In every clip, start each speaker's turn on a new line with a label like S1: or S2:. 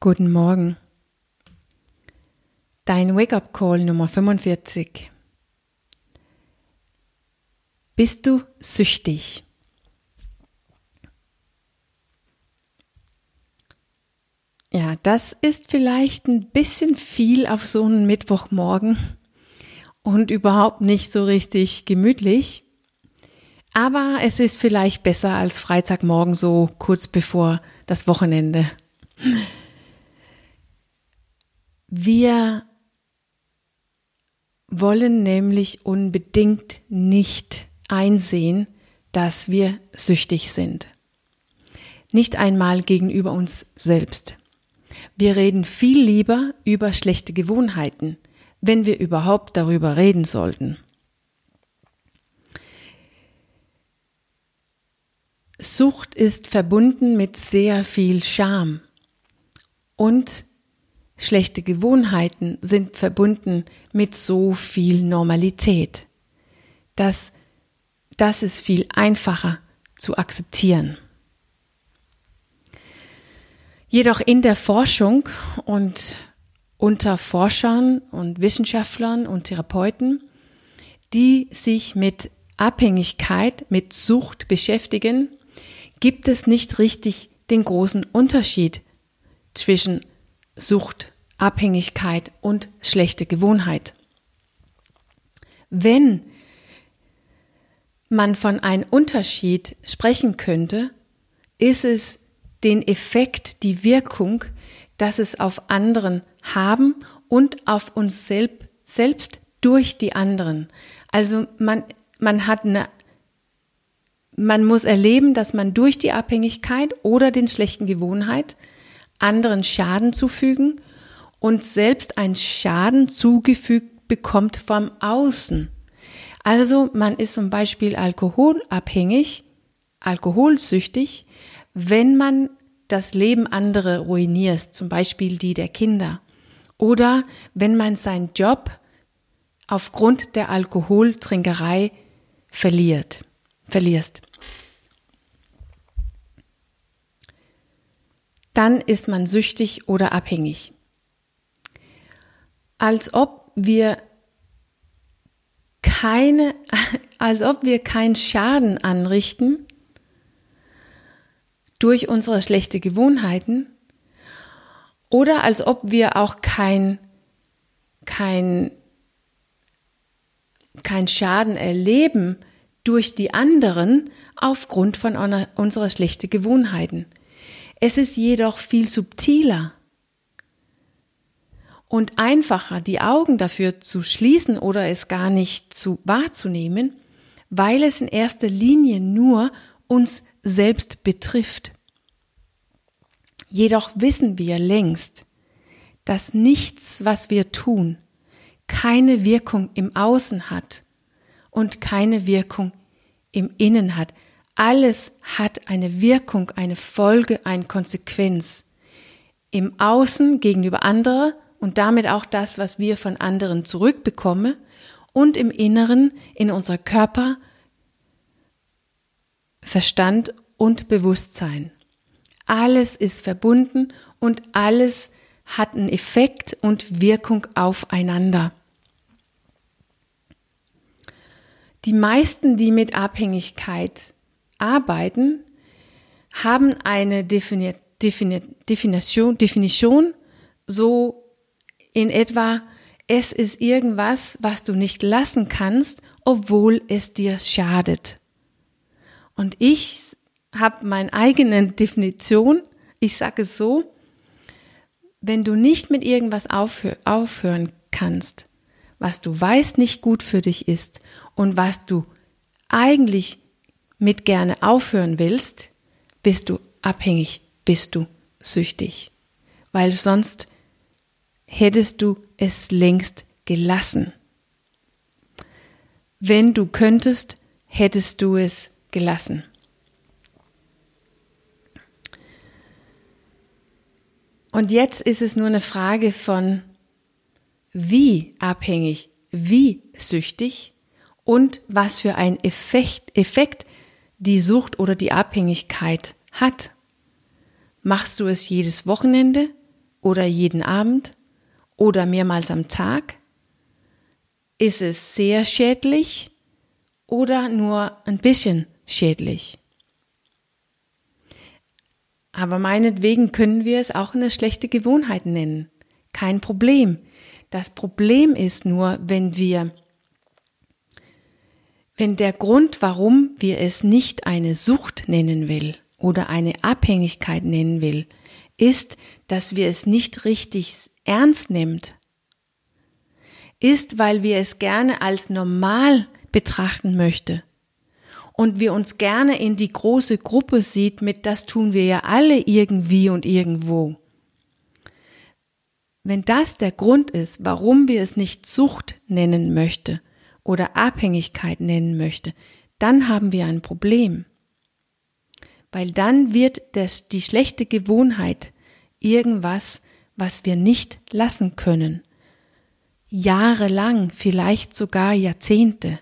S1: Guten Morgen. Dein Wake-up-Call Nummer 45. Bist du süchtig? Ja, das ist vielleicht ein bisschen viel auf so einen Mittwochmorgen und überhaupt nicht so richtig gemütlich. Aber es ist vielleicht besser als Freitagmorgen so kurz bevor das Wochenende. Wir wollen nämlich unbedingt nicht einsehen, dass wir süchtig sind. Nicht einmal gegenüber uns selbst. Wir reden viel lieber über schlechte Gewohnheiten, wenn wir überhaupt darüber reden sollten. Sucht ist verbunden mit sehr viel Scham und Schlechte Gewohnheiten sind verbunden mit so viel Normalität. Das, das ist viel einfacher zu akzeptieren. Jedoch in der Forschung und unter Forschern und Wissenschaftlern und Therapeuten, die sich mit Abhängigkeit, mit Sucht beschäftigen, gibt es nicht richtig den großen Unterschied zwischen Sucht, Abhängigkeit und schlechte Gewohnheit. Wenn man von einem Unterschied sprechen könnte, ist es den Effekt, die Wirkung, dass es auf anderen haben und auf uns selb, selbst durch die anderen. Also man, man hat eine, man muss erleben, dass man durch die Abhängigkeit oder den schlechten Gewohnheit anderen Schaden zufügen und selbst einen Schaden zugefügt bekommt vom Außen. Also man ist zum Beispiel alkoholabhängig, alkoholsüchtig, wenn man das Leben anderer ruiniert, zum Beispiel die der Kinder. Oder wenn man seinen Job aufgrund der Alkoholtrinkerei verliert, verlierst. Dann ist man süchtig oder abhängig. Als ob wir keine, als ob wir keinen Schaden anrichten durch unsere schlechten Gewohnheiten oder als ob wir auch kein, kein, kein Schaden erleben durch die anderen aufgrund von unserer schlechten Gewohnheiten. Es ist jedoch viel subtiler und einfacher, die Augen dafür zu schließen oder es gar nicht zu wahrzunehmen, weil es in erster Linie nur uns selbst betrifft. Jedoch wissen wir längst, dass nichts, was wir tun, keine Wirkung im Außen hat und keine Wirkung im Innen hat. Alles hat eine Wirkung, eine Folge, eine Konsequenz. Im Außen gegenüber anderen und damit auch das, was wir von anderen zurückbekommen und im Inneren in unser Körper, Verstand und Bewusstsein. Alles ist verbunden und alles hat einen Effekt und Wirkung aufeinander. Die meisten, die mit Abhängigkeit arbeiten, haben eine Defini Defini Definition, Definition so in etwa, es ist irgendwas, was du nicht lassen kannst, obwohl es dir schadet. Und ich habe meine eigene Definition. Ich sage es so, wenn du nicht mit irgendwas aufhör aufhören kannst, was du weißt nicht gut für dich ist und was du eigentlich mit gerne aufhören willst, bist du abhängig, bist du süchtig. Weil sonst hättest du es längst gelassen. Wenn du könntest, hättest du es gelassen. Und jetzt ist es nur eine Frage von, wie abhängig, wie süchtig und was für ein Effekt, Effekt die Sucht oder die Abhängigkeit hat. Machst du es jedes Wochenende oder jeden Abend oder mehrmals am Tag? Ist es sehr schädlich oder nur ein bisschen schädlich? Aber meinetwegen können wir es auch eine schlechte Gewohnheit nennen. Kein Problem. Das Problem ist nur, wenn wir, wenn der Grund, warum wir es nicht eine Sucht nennen will oder eine Abhängigkeit nennen will, ist, dass wir es nicht richtig ernst nimmt, ist, weil wir es gerne als normal betrachten möchte und wir uns gerne in die große Gruppe sieht mit, das tun wir ja alle irgendwie und irgendwo. Wenn das der Grund ist, warum wir es nicht Sucht nennen möchte oder Abhängigkeit nennen möchte, dann haben wir ein Problem. Weil dann wird das, die schlechte Gewohnheit irgendwas, was wir nicht lassen können. Jahrelang, vielleicht sogar Jahrzehnte.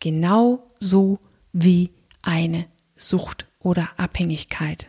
S1: Genau so wie eine Sucht oder Abhängigkeit.